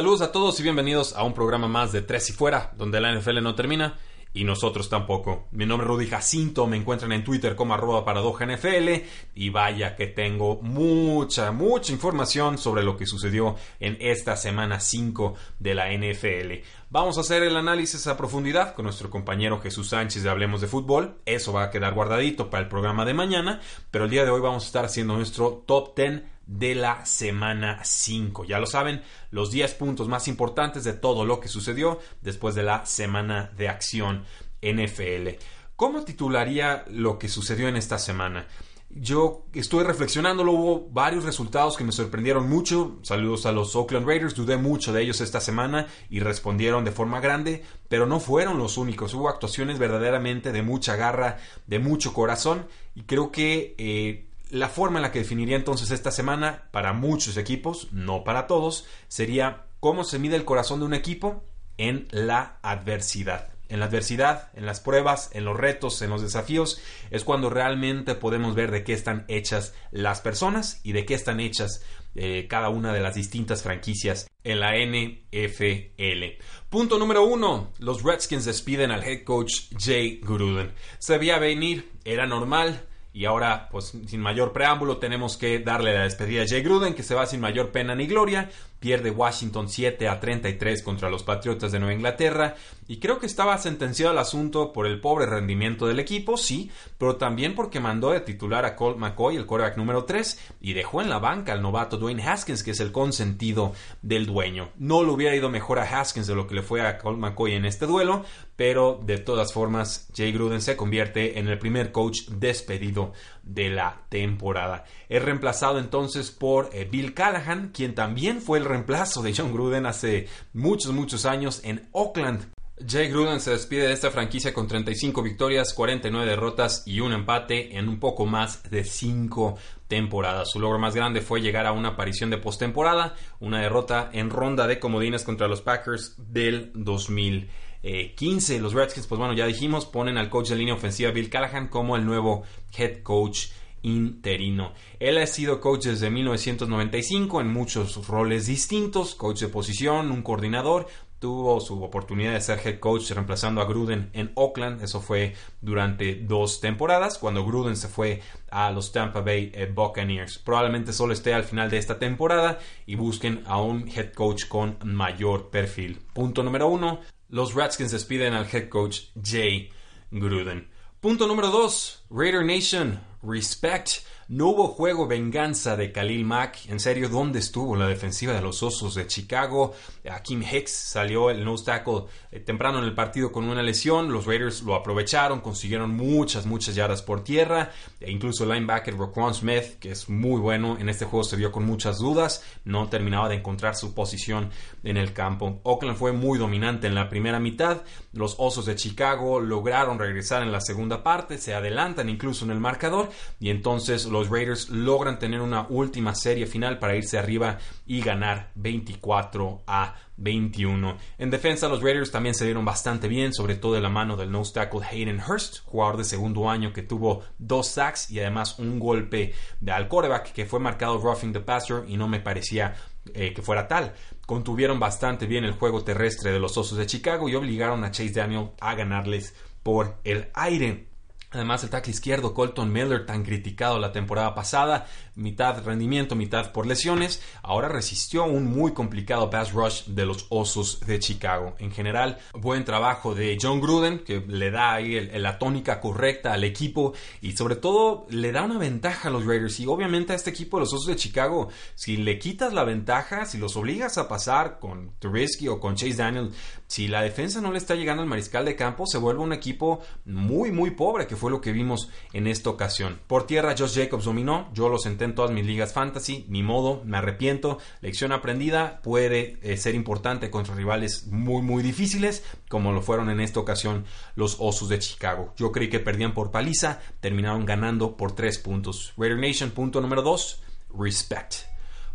Saludos a todos y bienvenidos a un programa más de Tres y Fuera, donde la NFL no termina y nosotros tampoco. Mi nombre es Rudy Jacinto, me encuentran en Twitter como arroba NFL y vaya que tengo mucha, mucha información sobre lo que sucedió en esta semana 5 de la NFL. Vamos a hacer el análisis a profundidad con nuestro compañero Jesús Sánchez de Hablemos de Fútbol. Eso va a quedar guardadito para el programa de mañana, pero el día de hoy vamos a estar haciendo nuestro top 10 de la semana 5. Ya lo saben, los 10 puntos más importantes de todo lo que sucedió después de la semana de acción NFL. ¿Cómo titularía lo que sucedió en esta semana? Yo estuve reflexionando, hubo varios resultados que me sorprendieron mucho. Saludos a los Oakland Raiders, dudé mucho de ellos esta semana y respondieron de forma grande, pero no fueron los únicos. Hubo actuaciones verdaderamente de mucha garra, de mucho corazón y creo que eh, la forma en la que definiría entonces esta semana para muchos equipos, no para todos, sería cómo se mide el corazón de un equipo en la adversidad. En la adversidad, en las pruebas, en los retos, en los desafíos, es cuando realmente podemos ver de qué están hechas las personas y de qué están hechas eh, cada una de las distintas franquicias en la NFL. Punto número uno, los Redskins despiden al head coach Jay Gruden. Se veía venir, era normal, y ahora, pues sin mayor preámbulo, tenemos que darle la despedida a Jay Gruden, que se va sin mayor pena ni gloria. Pierde Washington 7 a 33 contra los Patriotas de Nueva Inglaterra. Y creo que estaba sentenciado el asunto por el pobre rendimiento del equipo, sí, pero también porque mandó de titular a Colt McCoy, el quarterback número 3, y dejó en la banca al novato Dwayne Haskins, que es el consentido del dueño. No le hubiera ido mejor a Haskins de lo que le fue a Colt McCoy en este duelo, pero de todas formas, Jay Gruden se convierte en el primer coach despedido de la temporada. Es reemplazado entonces por eh, Bill Callahan, quien también fue el reemplazo de John Gruden hace muchos, muchos años en Oakland. Jay Gruden se despide de esta franquicia con 35 victorias, 49 derrotas y un empate en un poco más de 5 temporadas. Su logro más grande fue llegar a una aparición de postemporada, una derrota en ronda de comodines contra los Packers del 2015. Los Redskins, pues bueno, ya dijimos, ponen al coach de línea ofensiva Bill Callahan como el nuevo head coach interino. Él ha sido coach desde 1995 en muchos roles distintos, coach de posición, un coordinador, tuvo su oportunidad de ser head coach reemplazando a Gruden en Oakland. Eso fue durante dos temporadas, cuando Gruden se fue a los Tampa Bay eh, Buccaneers. Probablemente solo esté al final de esta temporada y busquen a un head coach con mayor perfil. Punto número uno, los Redskins despiden al head coach Jay Gruden. Punto número 2. Raider Nation. Respect. No hubo juego venganza de Khalil Mack. En serio, ¿dónde estuvo la defensiva de los Osos de Chicago? Kim Hicks salió el nose tackle eh, temprano en el partido con una lesión. Los Raiders lo aprovecharon, consiguieron muchas, muchas yardas por tierra. E incluso el linebacker Roquan Smith, que es muy bueno en este juego, se vio con muchas dudas. No terminaba de encontrar su posición en el campo. Oakland fue muy dominante en la primera mitad. Los Osos de Chicago lograron regresar en la segunda parte, se adelantan incluso en el marcador y entonces los Raiders logran tener una última serie final para irse arriba y ganar 24 a 21. En defensa, los Raiders también se dieron bastante bien, sobre todo de la mano del nose tackle Hayden Hurst, jugador de segundo año que tuvo dos sacks y además un golpe de al quarterback que fue marcado roughing the passer y no me parecía eh, que fuera tal. Contuvieron bastante bien el juego terrestre de los Osos de Chicago y obligaron a Chase Daniel a ganarles por el aire. Además, el tackle izquierdo Colton Miller, tan criticado la temporada pasada, mitad rendimiento, mitad por lesiones, ahora resistió un muy complicado pass rush de los Osos de Chicago. En general, buen trabajo de John Gruden, que le da ahí la tónica correcta al equipo y sobre todo le da una ventaja a los Raiders. Y obviamente a este equipo de los Osos de Chicago, si le quitas la ventaja, si los obligas a pasar con Trubisky o con Chase Daniel, si la defensa no le está llegando al mariscal de campo, se vuelve un equipo muy, muy pobre que fue lo que vimos en esta ocasión. Por tierra, Josh Jacobs dominó. Yo lo senté en todas mis ligas fantasy. Ni modo, me arrepiento. Lección aprendida puede eh, ser importante contra rivales muy, muy difíciles, como lo fueron en esta ocasión los Osos de Chicago. Yo creí que perdían por paliza, terminaron ganando por tres puntos. Raider Nation, punto número dos, respect.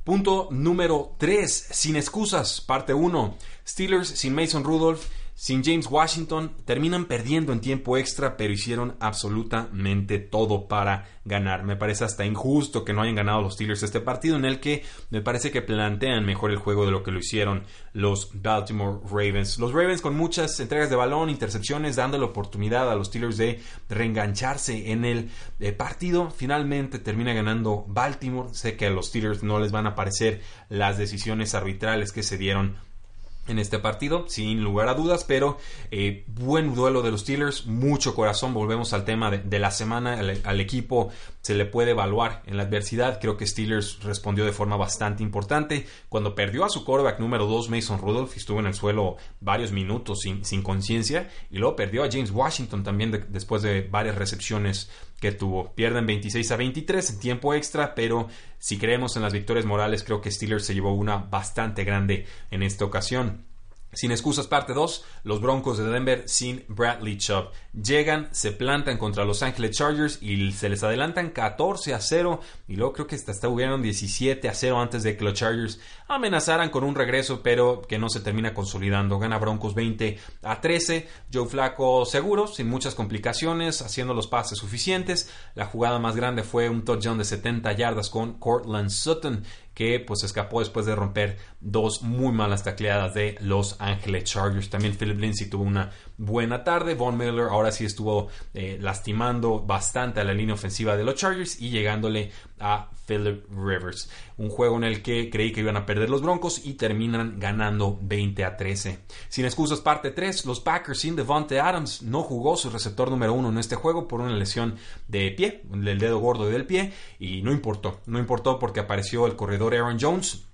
Punto número 3, sin excusas, parte 1. Steelers sin Mason Rudolph sin James Washington terminan perdiendo en tiempo extra, pero hicieron absolutamente todo para ganar. Me parece hasta injusto que no hayan ganado los Steelers este partido en el que me parece que plantean mejor el juego de lo que lo hicieron los Baltimore Ravens. Los Ravens con muchas entregas de balón, intercepciones, dando la oportunidad a los Steelers de reengancharse en el eh, partido. Finalmente termina ganando Baltimore. Sé que a los Steelers no les van a parecer las decisiones arbitrales que se dieron en este partido, sin lugar a dudas, pero eh, buen duelo de los Steelers, mucho corazón, volvemos al tema de, la semana, al, equipo se le puede evaluar en la adversidad, creo que Steelers respondió de forma bastante importante, cuando perdió a su quarterback número 2, Mason Rudolph, estuvo en el suelo varios minutos sin, sin conciencia, y luego perdió a James Washington también después de varias recepciones que tuvo. Pierden 26 a 23 en tiempo extra, pero si creemos en las victorias morales, creo que Steelers se llevó una bastante grande en esta ocasión. Sin excusas, parte 2, los Broncos de Denver sin Bradley Chubb. Llegan, se plantan contra los Angeles Chargers y se les adelantan 14 a 0 y luego creo que hasta hubieron 17 a 0 antes de que los Chargers amenazaran con un regreso, pero que no se termina consolidando. Gana Broncos 20 a 13. Joe Flaco seguro, sin muchas complicaciones, haciendo los pases suficientes. La jugada más grande fue un touchdown de 70 yardas con Cortland Sutton que pues escapó después de romper dos muy malas tacleadas de Los Ángeles Chargers. También Philip Lindsay tuvo una buena tarde. Von Miller ahora sí estuvo eh, lastimando bastante a la línea ofensiva de los Chargers y llegándole a Philip Rivers. Un juego en el que creí que iban a perder los Broncos y terminan ganando 20 a 13. Sin excusas, parte 3. Los Packers sin Devontae Adams no jugó su receptor número uno en este juego por una lesión de pie, del dedo gordo del pie, y no importó. No importó porque apareció el corredor Aaron Jones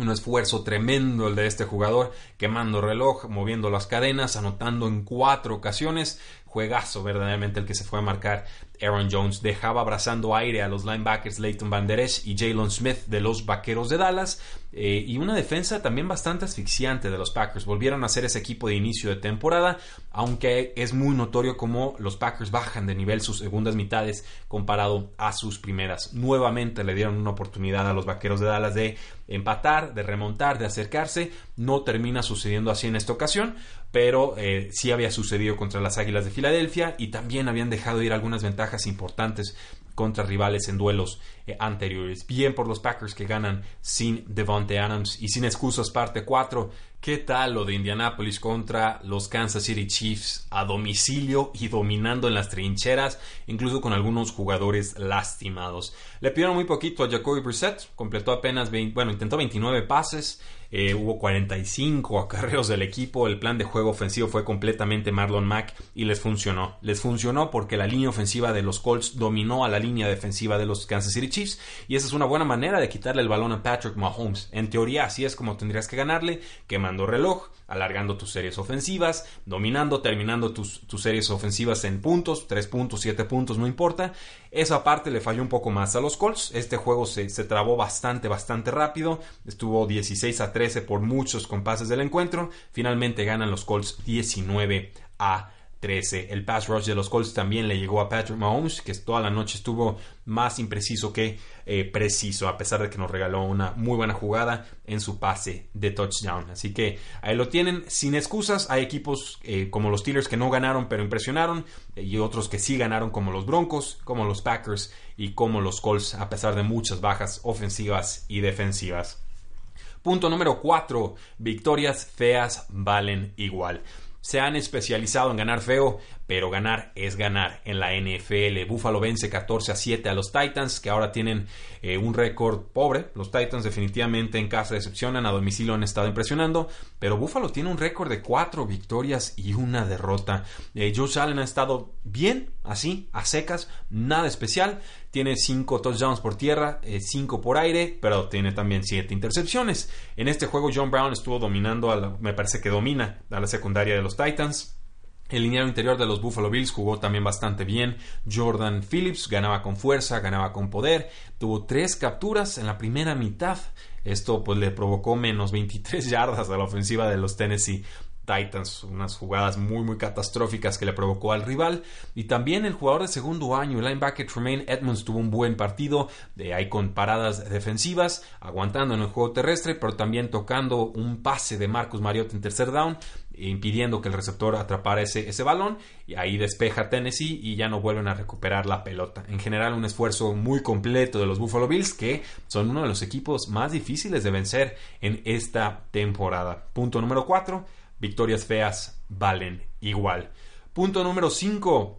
un esfuerzo tremendo el de este jugador, quemando reloj, moviendo las cadenas, anotando en cuatro ocasiones. Juegazo verdaderamente el que se fue a marcar Aaron Jones. Dejaba abrazando aire a los linebackers Leighton Van y Jalen Smith de los Vaqueros de Dallas. Eh, y una defensa también bastante asfixiante de los Packers. Volvieron a ser ese equipo de inicio de temporada, aunque es muy notorio cómo los Packers bajan de nivel sus segundas mitades comparado a sus primeras. Nuevamente le dieron una oportunidad a los Vaqueros de Dallas de empatar, de remontar, de acercarse. No termina sucediendo así en esta ocasión, pero eh, sí había sucedido contra las Águilas de Filadelfia y también habían dejado ir algunas ventajas importantes contra rivales en duelos eh, anteriores. Bien por los Packers que ganan sin Devontae Adams y sin excusas parte 4. ¿Qué tal lo de Indianapolis contra los Kansas City Chiefs a domicilio y dominando en las trincheras, incluso con algunos jugadores lastimados? Le pidieron muy poquito a Jacoby Brissett, completó apenas, bueno, intentó 29 pases, eh, hubo 45 acarreos del equipo, el plan de juego ofensivo fue completamente Marlon Mack y les funcionó. Les funcionó porque la línea ofensiva de los Colts dominó a la línea defensiva de los Kansas City Chiefs y esa es una buena manera de quitarle el balón a Patrick Mahomes. En teoría así es como tendrías que ganarle, reloj, alargando tus series ofensivas, dominando, terminando tus, series ofensivas en puntos, 3 puntos, 7 puntos, no importa. Esa parte le falló un poco más a los Colts. Este juego se, se trabó bastante, bastante rápido. Estuvo 16 a 13 por muchos compases del encuentro. Finalmente ganan los Colts 19 a 13. El pass rush de los Colts también le llegó a Patrick Mahomes, que toda la noche estuvo más impreciso que eh, preciso, a pesar de que nos regaló una muy buena jugada en su pase de touchdown. Así que ahí lo tienen, sin excusas. Hay equipos eh, como los Steelers que no ganaron, pero impresionaron, eh, y otros que sí ganaron, como los Broncos, como los Packers y como los Colts, a pesar de muchas bajas ofensivas y defensivas. Punto número 4. Victorias feas valen igual se han especializado en ganar feo, pero ganar es ganar en la NFL. Buffalo vence 14 a 7 a los Titans, que ahora tienen eh, un récord pobre. Los Titans definitivamente en casa decepcionan, a domicilio han estado impresionando, pero Buffalo tiene un récord de 4 victorias y una derrota. Eh, Josh Allen ha estado bien, así, a secas, nada especial. Tiene 5 touchdowns por tierra, 5 eh, por aire, pero tiene también 7 intercepciones. En este juego John Brown estuvo dominando, a me parece que domina a la secundaria de los Titans. El lineal interior de los Buffalo Bills jugó también bastante bien. Jordan Phillips ganaba con fuerza, ganaba con poder. Tuvo tres capturas en la primera mitad. Esto pues le provocó menos 23 yardas a la ofensiva de los Tennessee Titans, unas jugadas muy muy catastróficas que le provocó al rival y también el jugador de segundo año, el linebacker Tremaine Edmonds tuvo un buen partido, de ahí con paradas defensivas, aguantando en el juego terrestre, pero también tocando un pase de Marcus Mariota en tercer down, impidiendo que el receptor atrapara ese, ese balón y ahí despeja Tennessee y ya no vuelven a recuperar la pelota. En general un esfuerzo muy completo de los Buffalo Bills que son uno de los equipos más difíciles de vencer en esta temporada. Punto número 4 victorias feas valen igual. Punto número 5.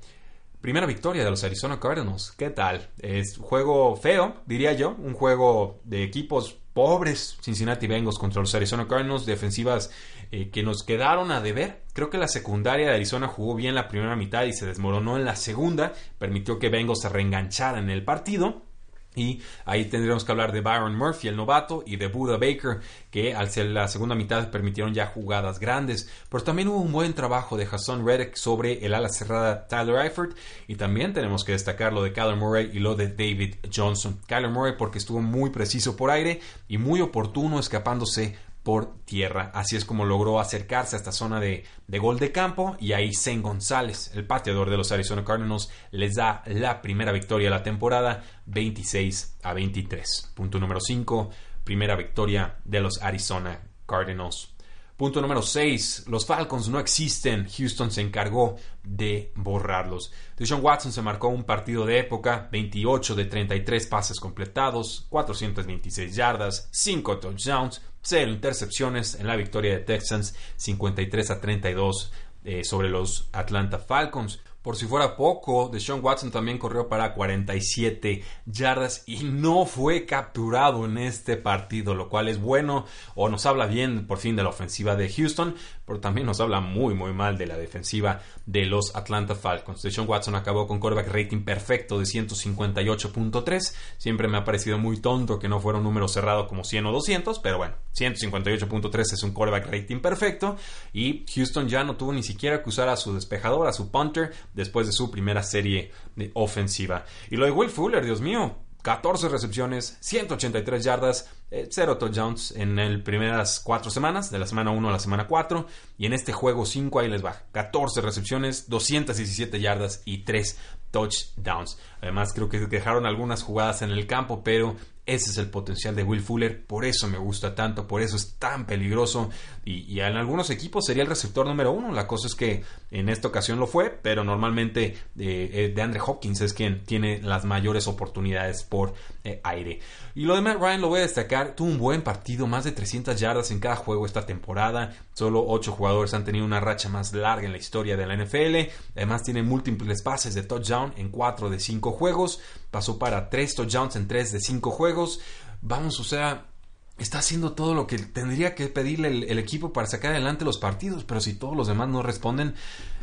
Primera victoria de los Arizona Cardinals. ¿Qué tal? Es juego feo, diría yo. Un juego de equipos pobres. Cincinnati Bengals contra los Arizona Cardinals. Defensivas eh, que nos quedaron a deber. Creo que la secundaria de Arizona jugó bien la primera mitad y se desmoronó en la segunda. Permitió que Bengals se reenganchara en el partido. Y ahí tendríamos que hablar de Byron Murphy, el novato, y de Buda Baker, que al ser la segunda mitad permitieron ya jugadas grandes. Pero también hubo un buen trabajo de Hassan Reddick sobre el ala cerrada Tyler Eifert. Y también tenemos que destacar lo de Kyler Murray y lo de David Johnson. Kyler Murray porque estuvo muy preciso por aire y muy oportuno escapándose por tierra. Así es como logró acercarse a esta zona de, gol de campo y ahí Zen González, el pateador de los Arizona Cardinals, les da la primera victoria de la temporada 26 a 23. Punto número 5, primera victoria de los Arizona Cardinals. Punto número 6. Los Falcons no existen. Houston se encargó de borrarlos. Deshaun Watson se marcó un partido de época. 28 de 33 pases completados. 426 yardas. 5 touchdowns. 0 intercepciones en la victoria de Texans. 53 a 32 eh, sobre los Atlanta Falcons. Por si fuera poco, Deshaun Watson también corrió para 47 yardas y no fue capturado en este partido, lo cual es bueno o nos habla bien por fin de la ofensiva de Houston, pero también nos habla muy muy mal de la defensiva de los Atlanta Falcons. Deshaun Watson acabó con quarterback rating perfecto de 158.3. Siempre me ha parecido muy tonto que no fuera un número cerrado como 100 o 200, pero bueno, 158.3 es un quarterback rating perfecto y Houston ya no tuvo ni siquiera que usar a su despejador, a su punter después de su primera serie de ofensiva. Y lo de Will Fuller, Dios mío, 14 recepciones, 183 yardas, 0 eh, touchdowns en las primeras 4 semanas, de la semana 1 a la semana 4. Y en este juego 5 ahí les va. 14 recepciones, 217 yardas y 3 touchdowns. Además creo que dejaron algunas jugadas en el campo, pero ese es el potencial de Will Fuller, por eso me gusta tanto, por eso es tan peligroso y, en algunos equipos sería el receptor número uno. La cosa es que en esta ocasión lo fue, pero normalmente eh, eh, de Andre Hopkins es quien tiene las mayores oportunidades por eh, aire. Y lo de Matt Ryan lo voy a destacar, tuvo un buen partido, más de 300 yardas en cada juego esta temporada. Solo 8 jugadores han tenido una racha más larga en la historia de la NFL. Además tiene múltiples pases de touchdown en 4 de 5 juegos. Pasó para 3 touchdowns en 3 de 5 juegos Vamos, o sea, está haciendo todo lo que tendría que pedirle el, equipo para sacar adelante los partidos, pero si todos los demás no responden,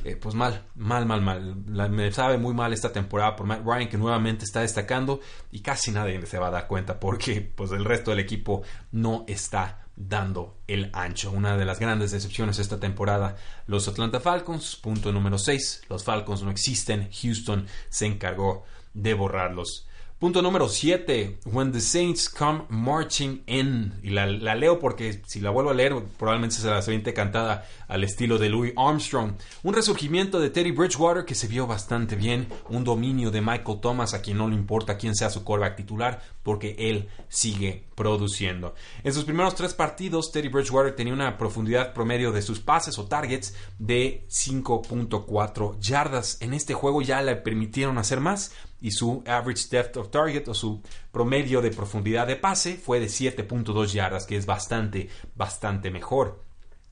eh, pues mal, mal, mal, mal. me sabe muy mal esta temporada por Matt Ryan, que nuevamente está destacando y casi nadie se va a dar cuenta porque pues el resto del equipo no está dando el ancho. Una de las grandes decepciones esta temporada, los Atlanta Falcons, punto número 6, los Falcons no existen, Houston se encargó de borrarlos. Punto número 7. When the Saints come marching in. Y la, leo porque si la vuelvo a leer probablemente se la siente cantada al estilo de Louis Armstrong. Un resurgimiento de Teddy Bridgewater que se vio bastante bien. Un dominio de Michael Thomas a quien no le importa quién sea su quarterback titular porque él sigue produciendo. En sus primeros tres partidos Teddy Bridgewater tenía una profundidad promedio de sus pases o targets de 5.4 yardas. En este juego ya le permitieron hacer más y su average depth of target o su promedio de profundidad de pase fue de 7.2 yardas, que es bastante, bastante mejor.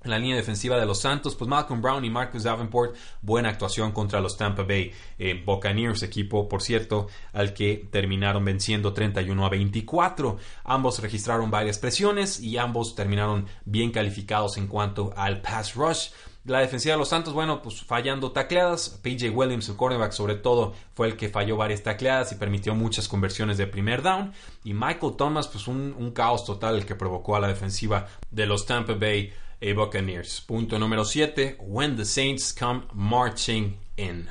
En la línea defensiva de los Santos, pues Malcolm Brown y Marcus Davenport, buena actuación contra los Tampa Bay eh, Buccaneers, equipo, por cierto, al que terminaron venciendo 31 a 24. Ambos registraron varias presiones y ambos terminaron bien calificados en cuanto al pass rush. La defensiva de los Santos, bueno, pues fallando tacleadas. PJ Williams, el cornerback, sobre todo, fue el que falló varias tacleadas y permitió muchas conversiones de primer down. Y Michael Thomas, pues un, caos total el que provocó a la defensiva de los Tampa Bay Buccaneers. Punto número 7, When the Saints Come Marching In.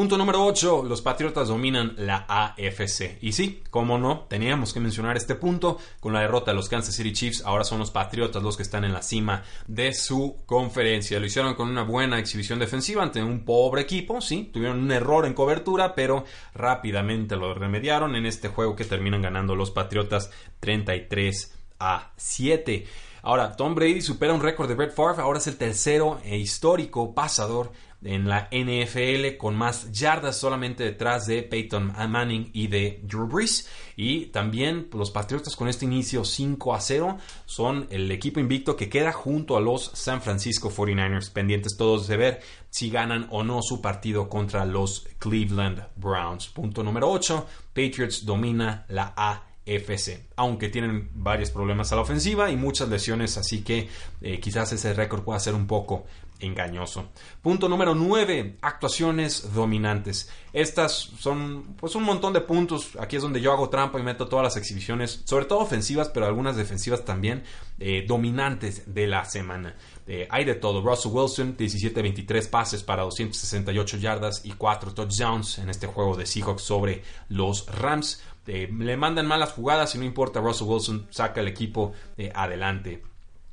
Punto número 8, los Patriotas dominan la AFC. Y sí, como no, teníamos que mencionar este punto. Con la derrota de los Kansas City Chiefs, ahora son los Patriotas los que están en la cima de su conferencia. Lo hicieron con una buena exhibición defensiva ante un pobre equipo, sí, tuvieron un error en cobertura, pero rápidamente lo remediaron en este juego que terminan ganando los Patriotas 33 a 7. Ahora, Tom Brady supera un récord de Brett Favre, ahora es el tercero e histórico pasador en la NFL con más yardas solamente detrás de Peyton Manning y de Drew Brees. Y también los Patriotas con este inicio 5 a 0 son el equipo invicto que queda junto a los San Francisco 49ers, pendientes todos de ver si ganan o no su partido contra los Cleveland Browns. Punto número 8, Patriots domina la A FC, aunque tienen varios problemas a la ofensiva y muchas lesiones, así que eh, quizás ese récord pueda ser un poco engañoso. Punto número 9, actuaciones dominantes. Estas son pues un montón de puntos. Aquí es donde yo hago trampa y meto todas las exhibiciones, sobre todo ofensivas, pero algunas defensivas también, eh, dominantes de la semana. Eh, hay de todo. Russell Wilson, 17-23 pases para 268 yardas y 4 touchdowns en este juego de Seahawks sobre los Rams. Eh, le mandan malas jugadas y no importa, Russell Wilson saca el equipo adelante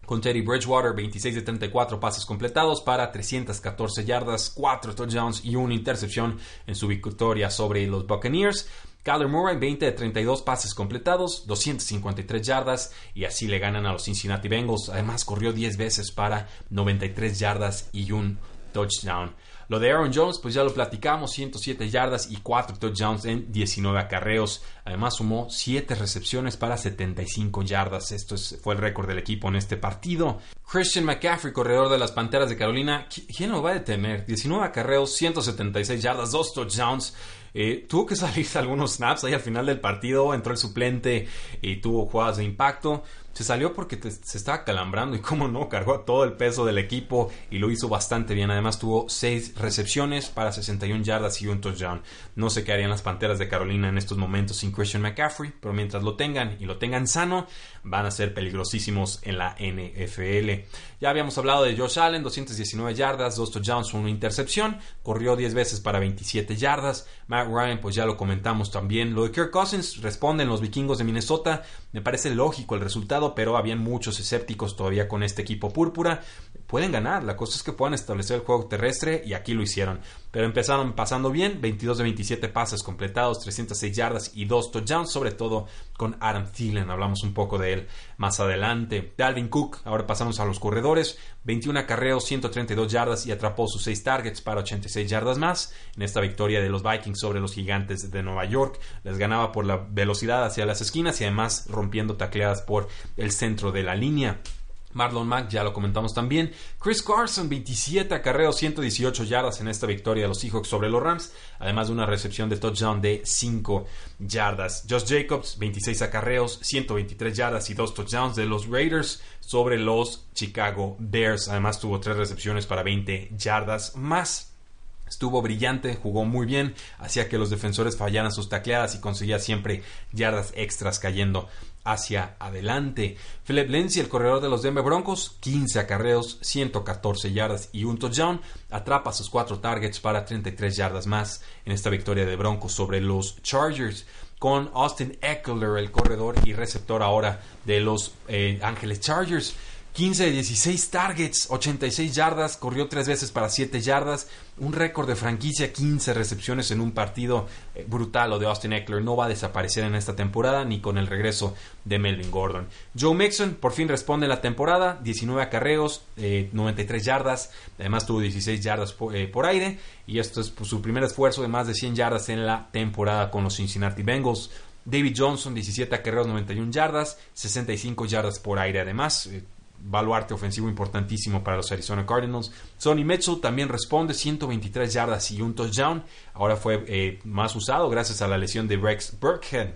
con Teddy Bridgewater, 26 de 34 pases completados para 314 yardas, 4 touchdowns y una intercepción en su victoria sobre los Buccaneers. Kyler Murray, 20 de 32 pases completados, 253 yardas y así le ganan a los Cincinnati Bengals. Además, corrió 10 veces para 93 yardas y un touchdown. Lo de Aaron Jones, pues ya lo platicamos, 107 yardas y 4 touchdowns en 19 acarreos. Además sumó 7 recepciones para 75 yardas. Esto fue el récord del equipo en este partido. Christian McCaffrey, corredor de las Panteras de Carolina, ¿quién lo va a detener? 19 acarreos, 176 yardas, 2 touchdowns. Eh, tuvo que salir algunos snaps ahí al final del partido, entró el suplente y tuvo jugadas de impacto. Se salió porque se estaba calambrando y como no, cargó todo el peso del equipo y lo hizo bastante bien. Además tuvo 6 recepciones para 61 yardas y un touchdown. No sé qué harían las Panteras de Carolina en estos momentos sin Christian McCaffrey, pero mientras lo tengan y lo tengan sano, van a ser peligrosísimos en la NFL. Ya habíamos hablado de Josh Allen, 219 yardas, 2 touchdowns, una intercepción, corrió 10 veces para 27 yardas. Matt Ryan, pues ya lo comentamos también. Lo de Kirk Cousins, responden los vikingos de Minnesota. Me parece lógico el resultado, pero habían muchos escépticos todavía con este equipo púrpura. Pueden ganar, la cosa es que puedan establecer el juego terrestre y aquí lo hicieron. Pero empezaron pasando bien, 22 de 27 pases completados, 306 yardas y 2 touchdowns, sobre todo con Adam Thielen, hablamos un poco de él más adelante. Dalvin Cook, ahora pasamos a los corredores, 21 acarreos, 132 yardas y atrapó sus 6 targets para 86 yardas más. En esta victoria de los Vikings sobre los gigantes de Nueva York, les ganaba por la velocidad hacia las esquinas y además rompiendo tacleadas por el centro de la línea. Marlon Mack, ya lo comentamos también. Chris Carson, 27 acarreos, 118 yardas en esta victoria de los Seahawks sobre los Rams, además de una recepción de touchdown de 5 yardas. Josh Jacobs, 26 acarreos, 123 yardas y 2 touchdowns de los Raiders sobre los Chicago Bears. Además tuvo 3 recepciones para 20 yardas más. Estuvo brillante, jugó muy bien, hacía que los defensores fallaran sus tacleadas y conseguía siempre yardas extras cayendo hacia adelante. Philip Lindsay, el corredor de los Denver Broncos, 15 acarreos, 114 yardas y un touchdown, atrapa sus cuatro targets para 33 yardas más en esta victoria de Broncos sobre los Chargers. Con Austin Eckler, el corredor y receptor ahora de los eh, Ángeles Chargers. 15 de 16 targets, 86 yardas, corrió tres veces para 7 yardas, un récord de franquicia, 15 recepciones en un partido eh, brutal lo de Austin Eckler. No va a desaparecer en esta temporada ni con el regreso de Melvin Gordon. Joe Mixon por fin responde la temporada, 19 acarreos, 93 eh, yardas, además tuvo 16 yardas eh, por, aire y esto es pues, su primer esfuerzo de más de 100 yardas en la temporada con los Cincinnati Bengals. David Johnson, 17 acarreos, 91 yardas, 65 yardas por aire además baluarte ofensivo importantísimo para los Arizona Cardinals. Sonny Mitchell también responde 123 yardas y un touchdown. Ahora fue eh, más usado gracias a la lesión de Rex Burkhead.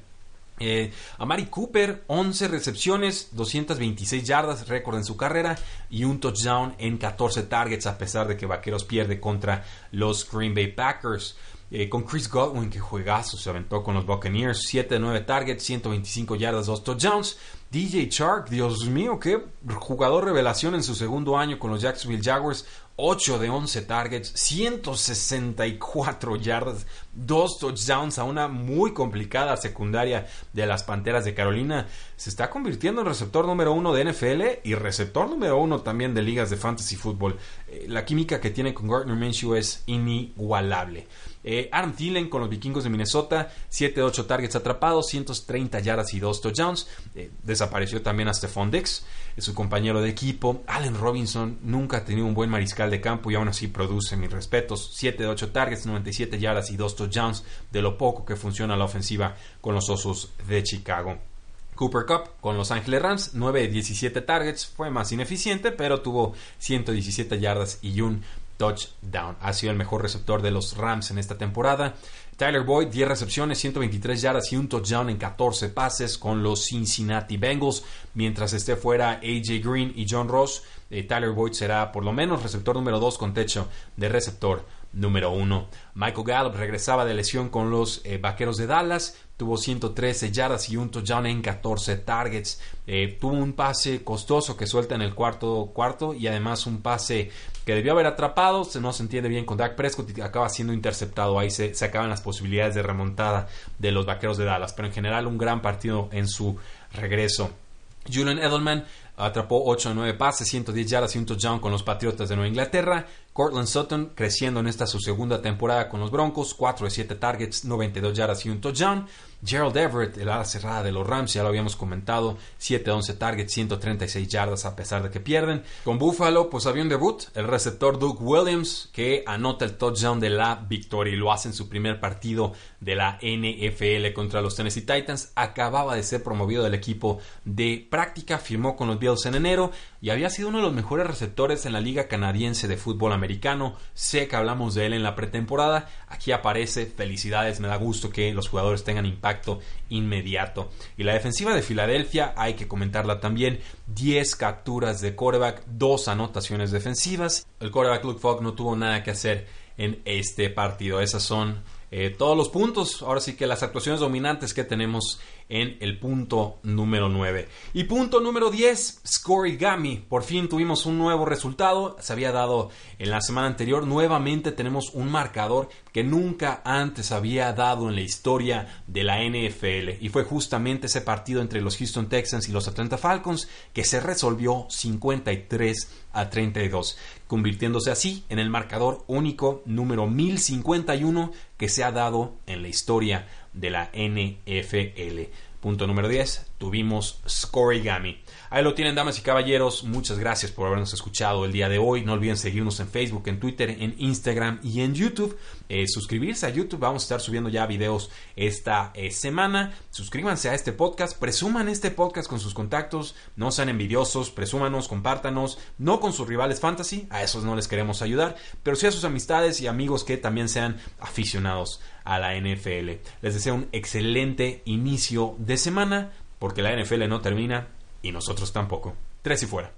Eh, Amari Cooper, 11 recepciones, 226 yardas, récord en su carrera y un touchdown en 14 targets a pesar de que Vaqueros pierde contra los Green Bay Packers. Eh, con Chris Godwin, que juegazo, se aventó con los Buccaneers, 7 de 9 targets, 125 yardas, 2 touchdowns. DJ Chark, Dios mío, qué jugador revelación en su segundo año con los Jacksonville Jaguars. 8 de 11 targets, 164 yardas, dos touchdowns a una muy complicada secundaria de las Panteras de Carolina. Se está convirtiendo en receptor número uno de NFL y receptor número uno también de ligas de fantasy fútbol. Eh, la química que tiene con Gardner Minshew es inigualable. Eh, Aaron Thielen con los vikingos de Minnesota, 7 de 8 targets atrapados, 130 yardas y 2 touchdowns. Eh, desapareció también a Stephon Dix, su compañero de equipo. Allen Robinson nunca ha tenido un buen mariscal de campo y aún así produce mis respetos. 7 de 8 targets, 97 yardas y 2 touchdowns, de lo poco que funciona la ofensiva con los Osos de Chicago. Cooper Cup con Los Ángeles Rams, 9 de 17 targets, fue más ineficiente, pero tuvo 117 yardas y un touchdown. Ha sido el mejor receptor de los Rams en esta temporada. Tyler Boyd, 10 recepciones, 123 yardas y un touchdown en 14 pases con los Cincinnati Bengals. Mientras esté fuera AJ Green y John Ross, eh, Tyler Boyd será por lo menos receptor número 2 con techo de receptor número 1. Michael Gallup regresaba de lesión con los eh, Vaqueros de Dallas, tuvo 113 yardas y un touchdown en 14 targets. Eh, tuvo un pase costoso que suelta en el cuarto cuarto y además un pase que debió haber atrapado. Se no se entiende bien con Dak Prescott y acaba siendo interceptado. Ahí se, se acaban las posibilidades de remontada de los Vaqueros de Dallas. Pero en general un gran partido en su regreso. Julian Edelman atrapó 8 a 9 pases, 110 yardas y un touchdown con los Patriotas de Nueva Inglaterra. Cortland Sutton creciendo en esta su segunda temporada con los Broncos, 4 de 7 targets, 92 yardas y un touchdown. Gerald Everett, el ala cerrada de los Rams, ya lo habíamos comentado, 7 de 11 targets, 136 yardas a pesar de que pierden. Con Buffalo, pues había un debut, el receptor Doug Williams, que anota el touchdown de la victoria y lo hace en su primer partido de la NFL contra los Tennessee Titans. Acababa de ser promovido del equipo de práctica, firmó con los Bills en enero y había sido uno de los mejores receptores en la Liga Canadiense de Fútbol Americano. Sé que hablamos de él en la pretemporada. Aquí aparece. Felicidades, me da gusto que los jugadores tengan impacto inmediato. Y la defensiva de Filadelfia, hay que comentarla también. 10 capturas de coreback, 2 anotaciones defensivas. El coreback Luke Fogg no tuvo nada que hacer en este partido. Esas son eh, todos los puntos. Ahora sí que las actuaciones dominantes que tenemos en el punto número 9. Y punto número 10, Scorigami. Por fin tuvimos un nuevo resultado. Se había dado en la semana anterior. Nuevamente tenemos un marcador que nunca antes había dado en la historia de la NFL. Y fue justamente ese partido entre los Houston Texans y los Atlanta Falcons que se resolvió 53 a 32, convirtiéndose así en el marcador único número 1051 que se ha dado en la historia de la NFL. Punto número 10, tuvimos Scorigami. Ahí lo tienen, damas y caballeros. Muchas gracias por habernos escuchado el día de hoy. No olviden seguirnos en Facebook, en Twitter, en Instagram y en YouTube. Eh, suscribirse a YouTube. Vamos a estar subiendo ya videos esta eh, semana. Suscríbanse a este podcast. Presuman este podcast con sus contactos. No sean envidiosos. Presúmanos, compártanos. No con sus rivales fantasy. A esos no les queremos ayudar. Pero sí a sus amistades y amigos que también sean aficionados a la NFL. Les deseo un excelente inicio de semana porque la NFL no termina y nosotros tampoco. Tres y fuera.